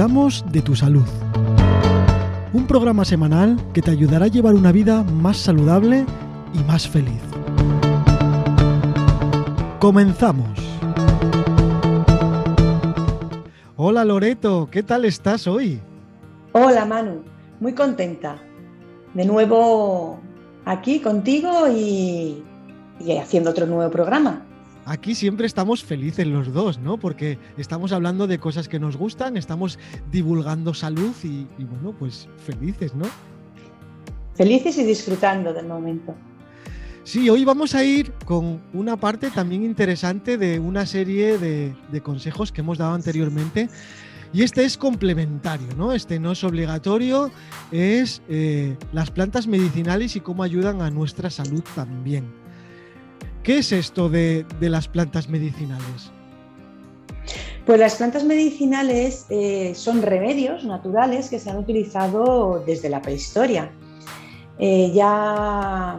De tu salud. Un programa semanal que te ayudará a llevar una vida más saludable y más feliz. Comenzamos. Hola Loreto, ¿qué tal estás hoy? Hola Manu, muy contenta. De nuevo aquí contigo y, y haciendo otro nuevo programa. Aquí siempre estamos felices los dos, ¿no? Porque estamos hablando de cosas que nos gustan, estamos divulgando salud y, y bueno, pues felices, ¿no? Felices y disfrutando del momento. Sí, hoy vamos a ir con una parte también interesante de una serie de, de, consejos que hemos dado anteriormente. Y este es complementario, ¿no? Este no es obligatorio, es eh, las plantas medicinales y cómo ayudan a nuestra salud también. ¿Qué es esto de, las plantas medicinales? Pues las plantas medicinales eh, son remedios naturales que se han utilizado desde la prehistoria. Eh, ya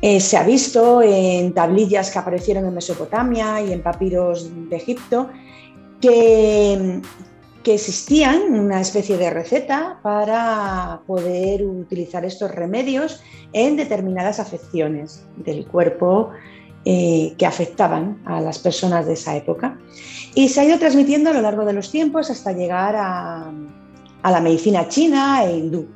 eh, se ha visto en tablillas que aparecieron en Mesopotamia y en papiros de Egipto que, que, existían una especie de receta para poder utilizar estos remedios en determinadas afecciones del cuerpo eh, que afectaban a las personas de esa época. Y se ha ido transmitiendo a lo largo de los tiempos hasta llegar a, a la medicina china e hindú.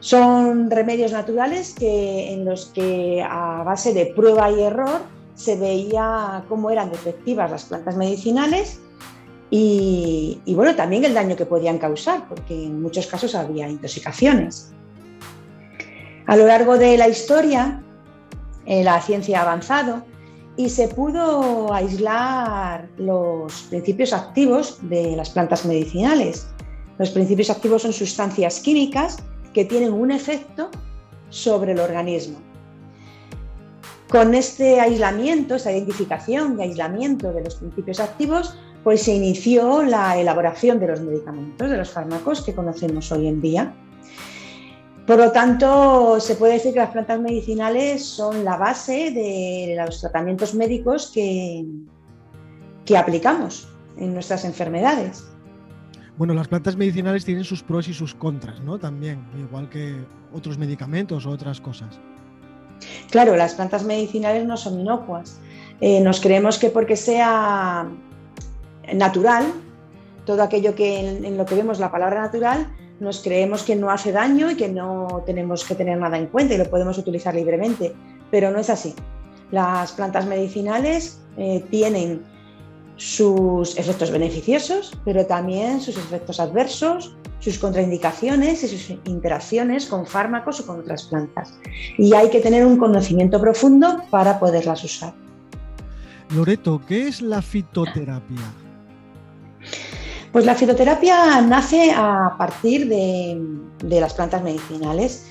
Son remedios naturales que, en los que a base de prueba y error se veía cómo eran efectivas las plantas medicinales y, bueno, también el daño que podían causar, porque en muchos casos había intoxicaciones. A lo largo de la historia, eh, la ciencia ha avanzado y se pudo aislar los principios activos de las plantas medicinales. Los principios activos son sustancias químicas que tienen un efecto sobre el organismo. Con este aislamiento, esta identificación y aislamiento de los principios activos, pues se inició la elaboración de los medicamentos, de los fármacos que conocemos hoy en día. Por lo tanto, se puede decir que las plantas medicinales son la base de los tratamientos médicos que, que aplicamos en nuestras enfermedades. Bueno, las plantas medicinales tienen sus pros y sus contras, ¿no? También, igual que otros medicamentos o otras cosas. Claro, las plantas medicinales no son inocuas. Eh, nos creemos que porque sea natural, todo aquello que en, lo que vemos la palabra natural, nos creemos que no hace daño y que no tenemos que tener nada en cuenta y lo podemos utilizar libremente, pero no es así. Las plantas medicinales eh, tienen sus efectos beneficiosos, pero también sus efectos adversos, sus contraindicaciones y sus interacciones con fármacos o con otras plantas. Y hay que tener un conocimiento profundo para poderlas usar. Loreto, ¿qué es la fitoterapia? Pues la fitoterapia nace a partir de, las plantas medicinales.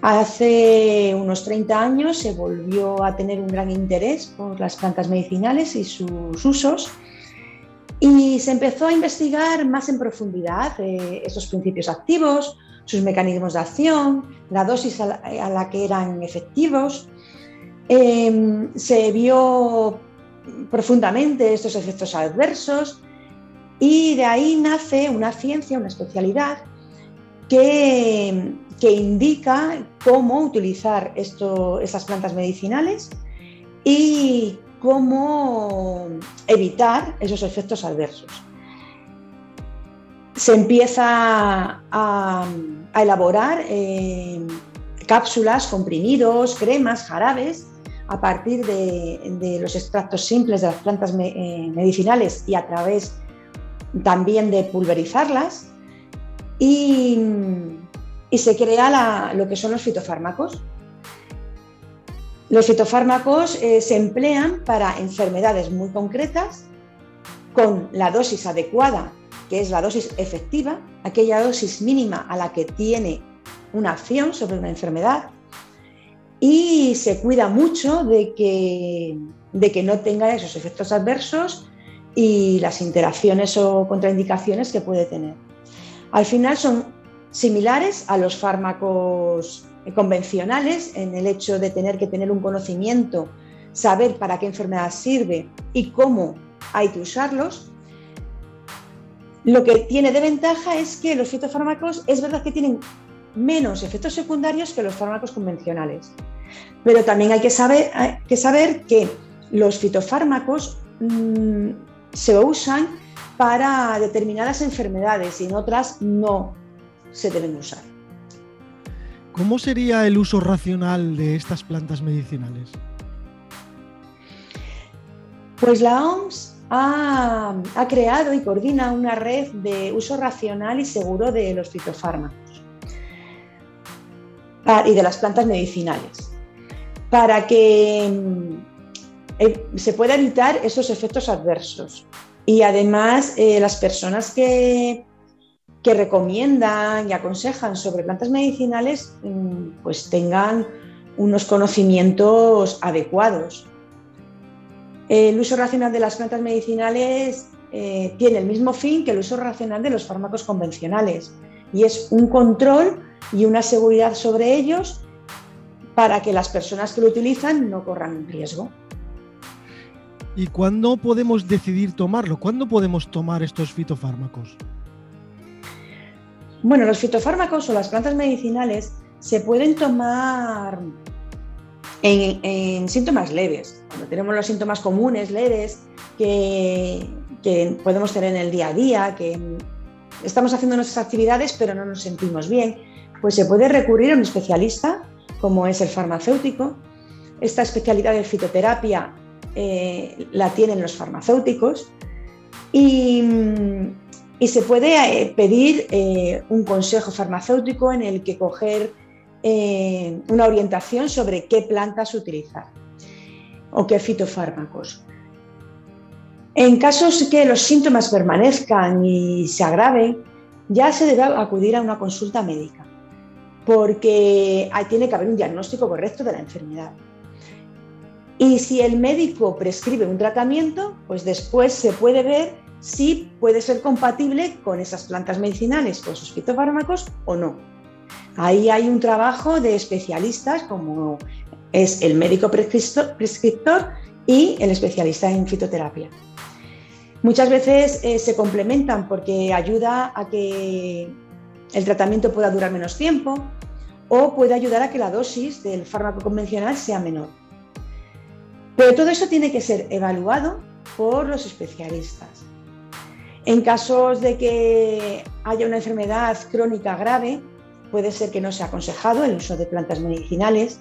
Hace unos 30 años se volvió a tener un gran interés por las plantas medicinales y sus usos y se empezó a investigar más en profundidad eh, esos principios activos, sus mecanismos de acción, la dosis a la, que eran efectivos. Eh, se vio profundamente estos efectos adversos y de ahí nace una ciencia, una especialidad que, que indica cómo utilizar esto, esas plantas medicinales y cómo evitar esos efectos adversos. Se empieza a, elaborar eh, cápsulas, comprimidos, cremas, jarabes a partir de, de, los extractos simples de las plantas eh, medicinales y a través también de pulverizarlas y, se crea la, lo que son los fitofármacos. Los fitofármacos eh, se emplean para enfermedades muy concretas con la dosis adecuada, que es la dosis efectiva, aquella dosis mínima a la que tiene una acción sobre una enfermedad y se cuida mucho de que, de que no tenga esos efectos adversos y las interacciones o contraindicaciones que puede tener. Al final son similares a los fármacos convencionales en el hecho de tener que tener un conocimiento, saber para qué enfermedad sirve y cómo hay que usarlos, Lo que tiene de ventaja es que los fitofármacos es verdad que tienen menos efectos secundarios que los fármacos convencionales. Pero también hay que saber, que, los fitofármacos mm, se usan para determinadas enfermedades y en otras no se deben usar. ¿Cómo sería el uso racional de estas plantas medicinales? Pues la OMS ha, ha, creado y coordina una red de uso racional y seguro de los fitofármacos y de las plantas medicinales para que eh, se pueda evitar esos efectos adversos. Y además, eh, las personas que, que recomiendan y aconsejan sobre plantas medicinales, mm, pues tengan unos conocimientos adecuados. El uso racional de las plantas medicinales eh, tiene el mismo fin que el uso racional de los fármacos convencionales y es un control y una seguridad sobre ellos para que las personas que lo utilizan no corran riesgo. ¿Y cuándo podemos decidir tomarlo? ¿Cuándo podemos tomar estos fitofármacos? Bueno, los fitofármacos o las plantas medicinales se pueden tomar en, síntomas leves. Cuando tenemos los síntomas comunes, leves, que, que podemos tener en el día a día, que estamos haciendo nuestras actividades pero no nos sentimos bien, pues se puede recurrir a un especialista como es el farmacéutico. Esta especialidad de fitoterapia eh, la tienen los farmacéuticos y, se puede eh, pedir eh, un consejo farmacéutico en el que coger una orientación sobre qué plantas utilizar o qué fitofármacos. En casos que los síntomas permanezcan y se agraven, ya se debe acudir a una consulta médica porque tiene que haber un diagnóstico correcto de la enfermedad. Y si el médico prescribe un tratamiento, pues después se puede ver si puede ser compatible con esas plantas medicinales, con sus fitofármacos o no. Ahí hay un trabajo de especialistas como es el médico prescriptor y el especialista en fitoterapia. Muchas veces eh, se complementan porque ayuda a que el tratamiento pueda durar menos tiempo o puede ayudar a que la dosis del fármaco convencional sea menor. Pero todo eso tiene que ser evaluado por los especialistas. En casos de que haya una enfermedad crónica grave, puede ser que no sea aconsejado el uso de plantas medicinales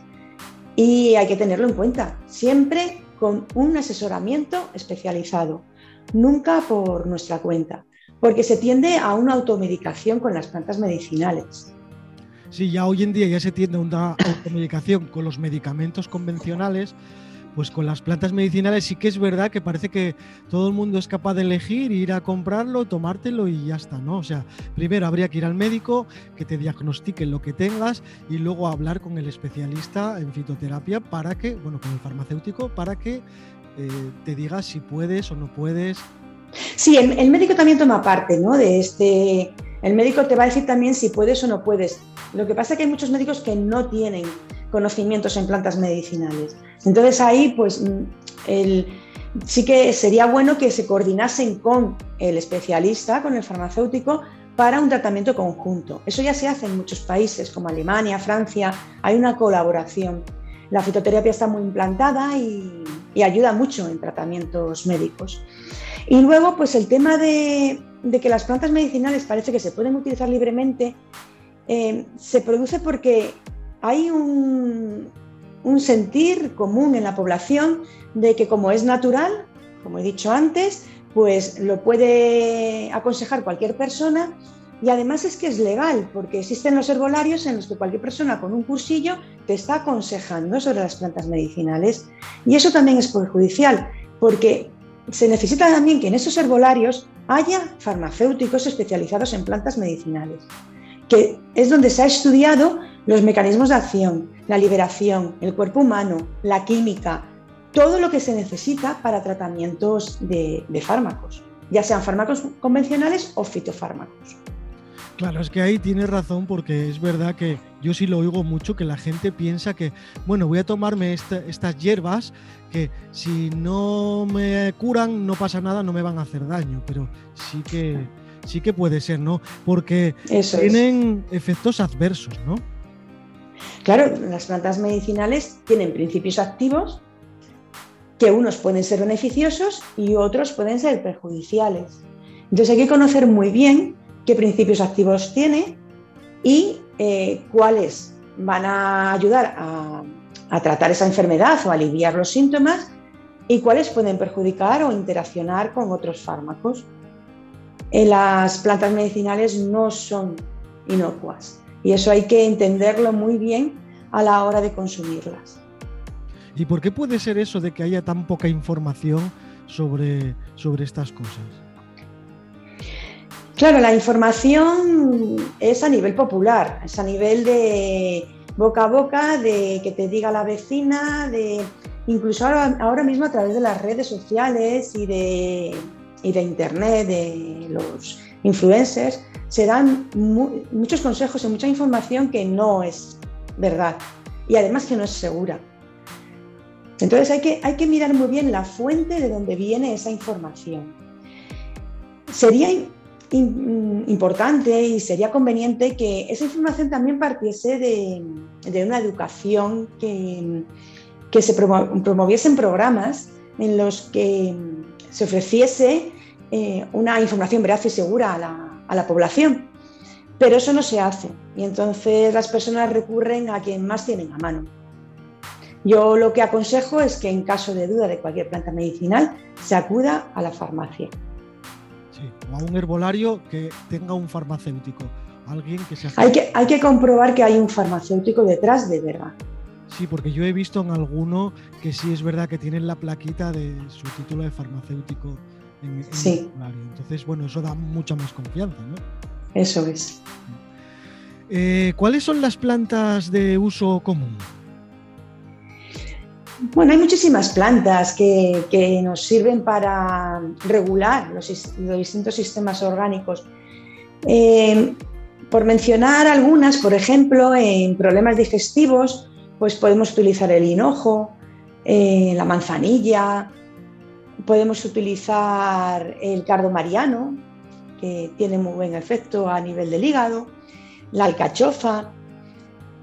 y hay que tenerlo en cuenta, siempre con un asesoramiento especializado, nunca por nuestra cuenta porque se tiende a una automedicación con las plantas medicinales. Sí, ya hoy en día ya se tiende a una automedicación con los medicamentos convencionales, pues con las plantas medicinales sí que es verdad que parece que todo el mundo es capaz de elegir, ir a comprarlo, tomártelo y ya está, ¿no? O sea, primero habría que ir al médico, que te diagnostique lo que tengas y luego hablar con el especialista en fitoterapia para que, bueno, con el farmacéutico, para que eh, te diga si puedes o no puedes Sí, el, médico también toma parte, ¿no? De este. El médico te va a decir también si puedes o no puedes. Lo que pasa es que hay muchos médicos que no tienen conocimientos en plantas medicinales. Entonces ahí, pues, mm, sí que sería bueno que se coordinasen con el especialista, con el farmacéutico, para un tratamiento conjunto. Eso ya se hace en muchos países como Alemania, Francia, hay una colaboración. La fitoterapia está muy implantada y ayuda mucho en tratamientos médicos. Y luego, pues el tema de, que las plantas medicinales parece que se pueden utilizar libremente, eh, se produce porque hay un, sentir común en la población de que como es natural, como he dicho antes, pues lo puede aconsejar cualquier persona y además es que es legal, porque existen los herbolarios en los que cualquier persona con un cursillo te está aconsejando sobre las plantas medicinales. Y eso también es perjudicial, porque se necesita también que en esos herbolarios haya farmacéuticos especializados en plantas medicinales, que es donde se ha estudiado los mecanismos de acción, la liberación, el cuerpo humano, la química, todo lo que se necesita para tratamientos de, fármacos, ya sean fármacos convencionales o fitofármacos. Claro, es que ahí tienes razón porque es verdad que yo sí lo oigo mucho, que la gente piensa que, bueno, voy a tomarme estas hierbas que si no me curan no pasa nada, no me van a hacer daño, pero sí que sí que puede ser, ¿no? Porque tienen efectos adversos, ¿no? Claro, las plantas medicinales tienen principios activos que unos pueden ser beneficiosos y otros pueden ser perjudiciales. Entonces hay que conocer muy bien qué principios activos tiene y eh, cuáles van a ayudar a, tratar esa enfermedad o aliviar los síntomas y cuáles pueden perjudicar o interaccionar con otros fármacos. En las plantas medicinales no son inocuas y eso hay que entenderlo muy bien a la hora de consumirlas. ¿Y por qué puede ser eso de que haya tan poca información sobre, sobre estas cosas? Claro, la información es a nivel popular, es a nivel de boca a boca, de que te diga la vecina, de incluso ahora, mismo a través de las redes sociales y de, de internet, de los influencers, se dan muchos consejos y mucha información que no es verdad y además que no es segura. Entonces hay que, hay que mirar muy bien la fuente de donde viene esa información. Sería importante y sería conveniente que esa información también partiese de, una educación que, que se promoviesen programas en los que se ofreciese eh, una información veraz y segura a la, a la población. Pero eso no se hace y entonces las personas recurren a quien más tienen a mano. Yo lo que aconsejo es que en caso de duda de cualquier planta medicinal se acuda a la farmacia. Sí, o a un herbolario que tenga un farmacéutico, alguien que sea... Hay que, hay que comprobar que hay un farmacéutico detrás de verdad. Sí, porque yo he visto en alguno que sí es verdad que tienen la plaquita de su título de farmacéutico en, sí. el. Entonces, bueno, eso da mucha más confianza, ¿no? Eso es. Eh, ¿Cuáles son las plantas de uso común? Bueno, hay muchísimas plantas que, nos sirven para regular los, distintos sistemas orgánicos. Eh, por mencionar algunas, por ejemplo, en problemas digestivos, pues podemos utilizar el hinojo, eh, la manzanilla, podemos utilizar el cardo mariano, que tiene muy buen efecto a nivel del hígado, la alcachofa.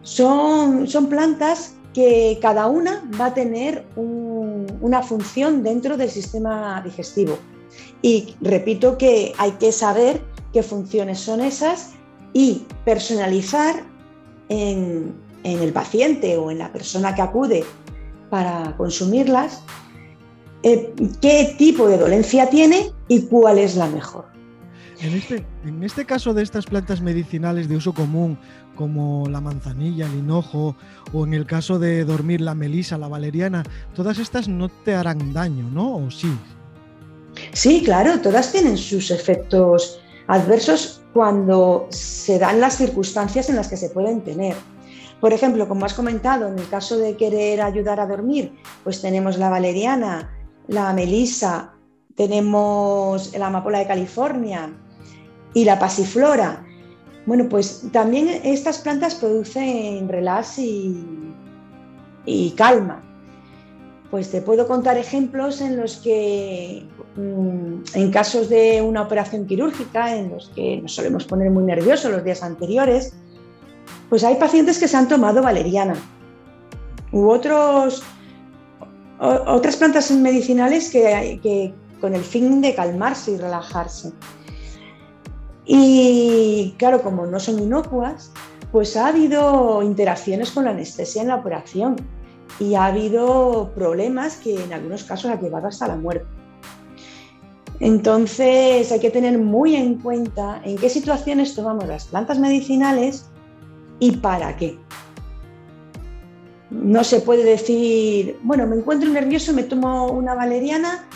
Son, son plantas que cada una va a tener una función dentro del sistema digestivo. Y repito que hay que saber qué funciones son esas y personalizar en, el paciente o en la persona que acude para consumirlas eh, qué tipo de dolencia tiene y cuál es la mejor. En este, en este caso de estas plantas medicinales de uso común, como la manzanilla, el hinojo, o en el caso de dormir la melisa, la valeriana, todas estas no te harán daño, ¿no? ¿O sí? Sí, claro, todas tienen sus efectos adversos cuando se dan las circunstancias en las que se pueden tener. Por ejemplo, como has comentado, en el caso de querer ayudar a dormir, pues tenemos la valeriana, la melisa, tenemos la amapola de California, y la pasiflora. Bueno, pues también estas plantas producen relax y, y calma. Pues te puedo contar ejemplos en los que, mm, en casos de una operación quirúrgica, en los que nos solemos poner muy nerviosos los días anteriores, pues hay pacientes que se han tomado valeriana u otros, otras plantas medicinales que, con el fin de calmarse y relajarse. Y claro, como no son inocuas, pues ha habido interacciones con la anestesia en la operación y ha habido problemas que en algunos casos han llevado hasta la muerte. Entonces hay que tener muy en cuenta en qué situaciones tomamos las plantas medicinales y para qué. No se puede decir, bueno, me encuentro nervioso, me tomo una valeriana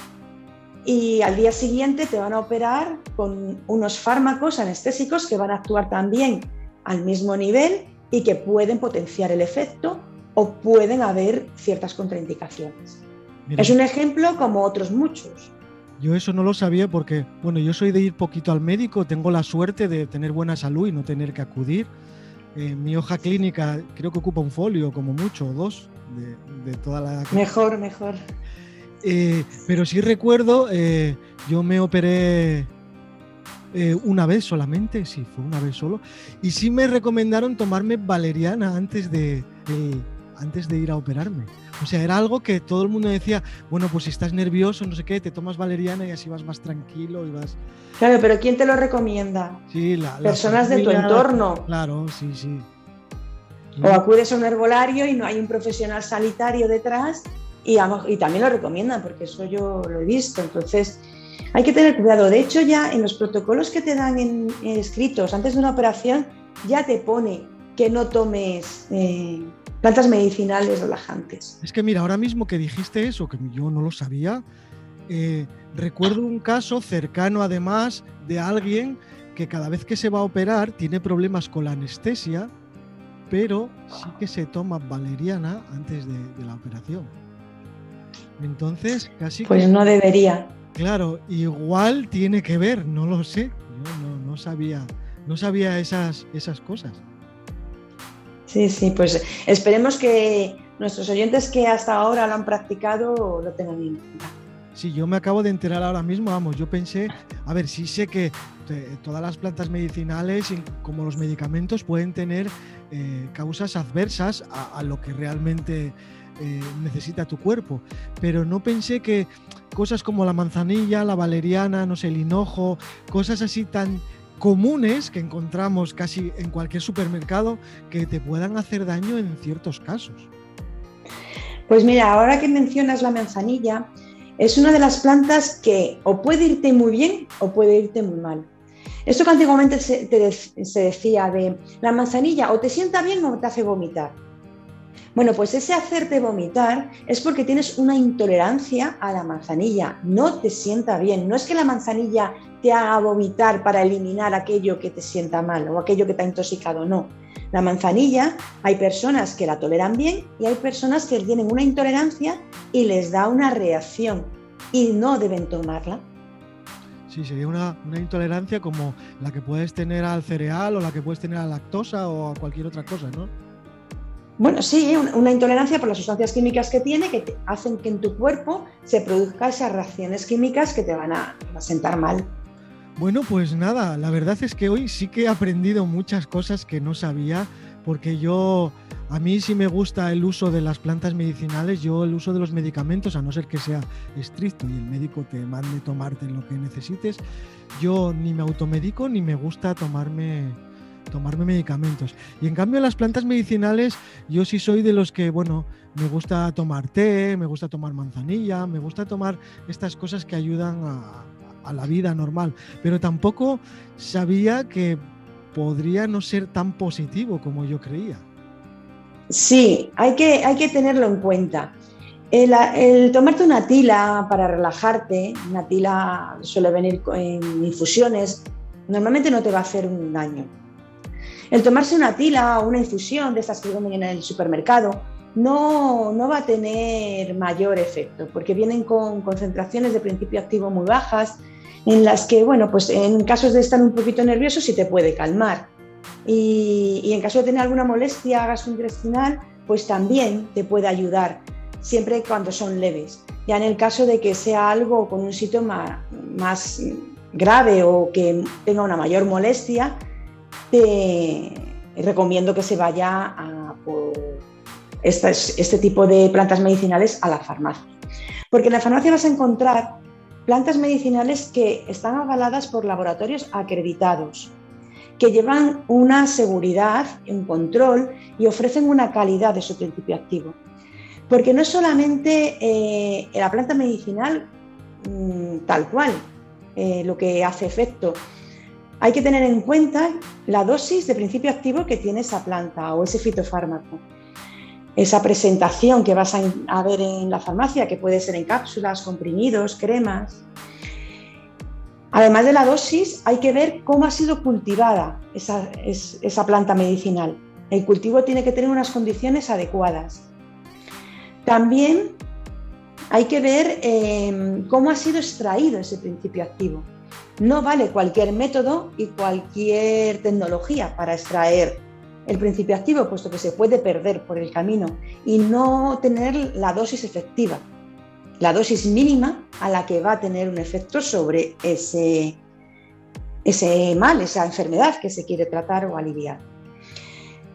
y al día siguiente te van a operar con unos fármacos anestésicos que van a actuar también al mismo nivel y que pueden potenciar el efecto o pueden haber ciertas contraindicaciones. es un ejemplo como otros muchos. Yo eso no lo sabía porque, bueno, yo soy de ir poquito al médico, tengo la suerte de tener buena salud y no tener que acudir. Eh, mi hoja clínica creo que ocupa un folio como mucho, o dos, de, de toda la... Mejor, mejor. Eh, pero sí recuerdo, eh, yo me operé eh, una vez solamente, sí, fue una vez solo. Y sí me recomendaron tomarme valeriana antes de, antes de ir a operarme. O sea, era algo que todo el mundo decía, bueno, pues si estás nervioso, no sé qué, te tomas valeriana y así vas más tranquilo y vas... Claro, pero ¿quién te lo recomienda? Sí, la, Personas de tu entorno. Claro, sí, sí. O acudes a un herbolario y no hay un profesional sanitario detrás y, y también lo recomiendan, porque eso yo lo he visto. Entonces, hay que tener cuidado. De hecho, ya en los protocolos que te dan en, escritos antes de una operación, ya te pone que no tomes eh, plantas medicinales relajantes. Es que mira, ahora mismo que dijiste eso, que yo no lo sabía, eh, recuerdo un caso cercano además de alguien que cada vez que se va a operar tiene problemas con la anestesia, pero sí que se toma valeriana antes de, la operación. Entonces, casi... Pues no debería. Claro, igual tiene que ver, no lo sé. Yo no, sabía, no sabía esas, esas cosas. Sí, sí, pues esperemos que nuestros oyentes que hasta ahora lo han practicado lo tengan en cuenta. Sí, yo me acabo de enterar ahora mismo, vamos, yo pensé, a ver, sí sé que todas las plantas medicinales, como los medicamentos, pueden tener eh, causas adversas a, lo que realmente eh, necesita tu cuerpo, pero no pensé que cosas como la manzanilla, la valeriana, no sé, el hinojo, cosas así tan comunes que encontramos casi en cualquier supermercado que te puedan hacer daño en ciertos casos. Pues mira, ahora que mencionas la manzanilla, es una de las plantas que o puede irte muy bien o puede irte muy mal. Esto que antiguamente se, decía de la manzanilla o te sienta bien o te hace vomitar. Bueno, pues ese hacerte vomitar es porque tienes una intolerancia a la manzanilla, no te sienta bien, no es que la manzanilla te haga vomitar para eliminar aquello que te sienta mal o aquello que te ha intoxicado, no. La manzanilla hay personas que la toleran bien y hay personas que tienen una intolerancia y les da una reacción y no deben tomarla. Sí, sería una, una, intolerancia como la que puedes tener al cereal o la que puedes tener a la lactosa o a cualquier otra cosa, ¿no? Bueno, sí, una intolerancia por las sustancias químicas que tiene que hacen que en tu cuerpo se produzcan esas reacciones químicas que te van a, sentar mal. Bueno, pues nada, la verdad es que hoy sí que he aprendido muchas cosas que no sabía, porque yo, a mí sí me gusta el uso de las plantas medicinales, yo el uso de los medicamentos, a no ser que sea estricto y el médico te mande tomarte lo que necesites, yo ni me automedico ni me gusta tomarme tomarme medicamentos. Y en cambio las plantas medicinales, yo sí soy de los que, bueno, me gusta tomar té, me gusta tomar manzanilla, me gusta tomar estas cosas que ayudan a, la vida normal. Pero tampoco sabía que podría no ser tan positivo como yo creía. Sí, hay que, hay que tenerlo en cuenta. El, el, tomarte una tila para relajarte, una tila suele venir en infusiones, normalmente no te va a hacer un daño. El tomarse una tila o una infusión de estas que venden en el supermercado no, no va a tener mayor efecto porque vienen con concentraciones de principio activo muy bajas en las que, bueno, pues en casos de estar un poquito nervioso sí te puede calmar. Y, en caso de tener alguna molestia gastrointestinal, pues también te puede ayudar, siempre cuando son leves. Ya en el caso de que sea algo con un síntoma más grave o que tenga una mayor molestia, te recomiendo que se vaya a por este, tipo de plantas medicinales a la farmacia. Porque en la farmacia vas a encontrar plantas medicinales que están avaladas por laboratorios acreditados, que llevan una seguridad, un control y ofrecen una calidad de su principio activo. Porque no es solamente eh, la planta medicinal mm, tal cual eh, lo que hace efecto, hay que tener en cuenta la dosis de principio activo que tiene esa planta o ese fitofármaco. Esa presentación que vas a ver en la farmacia, que puede ser en cápsulas, comprimidos, cremas. Además de la dosis, hay que ver cómo ha sido cultivada esa, planta medicinal. El cultivo tiene que tener unas condiciones adecuadas. También hay que ver eh, cómo ha sido extraído ese principio activo. No vale cualquier método y cualquier tecnología para extraer el principio activo, puesto que se puede perder por el camino y no tener la dosis efectiva, la dosis mínima a la que va a tener un efecto sobre ese, ese mal, esa enfermedad que se quiere tratar o aliviar.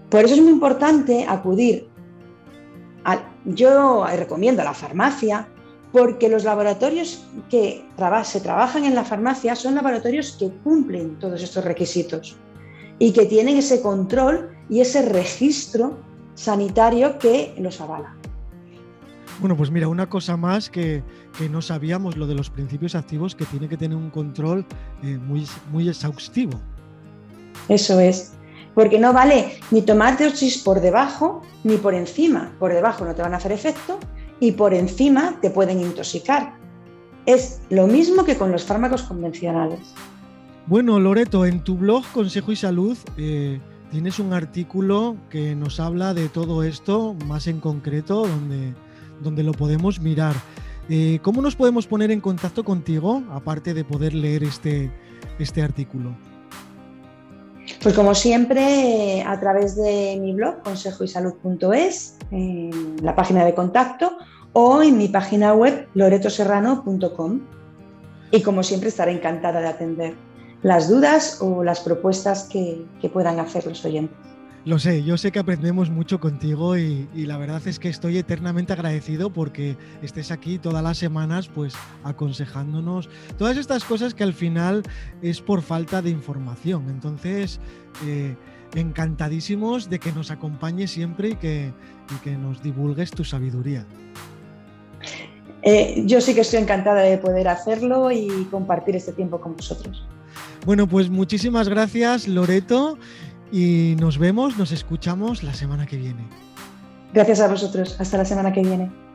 Por eso es muy importante acudir, yo recomiendo a la farmacia, porque los laboratorios que se trabajan en la farmacia son laboratorios que cumplen todos estos requisitos y que tienen ese control y ese registro sanitario que los avala. Bueno, pues mira, una cosa más que, no sabíamos, lo de los principios activos, que tiene que tener un control eh, muy, muy exhaustivo. Eso es, porque no vale ni tomar dosis por debajo ni por encima. Por debajo no te van a hacer efecto y por encima te pueden intoxicar. Es lo mismo que con los fármacos convencionales. Bueno, Loreto, en tu blog Consejo y Salud eh, tienes un artículo que nos habla de todo esto más en concreto, donde donde lo podemos mirar. Eh, ¿Cómo nos podemos poner en contacto contigo, aparte de poder leer este, este artículo? Pues como siempre, a través de mi blog, consejoysalud.es, en la página de contacto, o en mi página web, loretoserrano.com. Y como siempre, estaré encantada de atender las dudas o las propuestas que puedan hacer los oyentes. Lo sé, yo sé que aprendemos mucho contigo y, la verdad es que estoy eternamente agradecido porque estés aquí todas las semanas pues aconsejándonos todas estas cosas que al final es por falta de información. Entonces, eh, encantadísimos de que nos acompañes siempre y que, que nos divulgues tu sabiduría. Eh, yo sí que estoy encantada de poder hacerlo y compartir este tiempo con vosotros. Bueno, pues muchísimas gracias, Loreto y nos vemos, nos escuchamos la semana que viene. Gracias a vosotros. Hasta la semana que viene.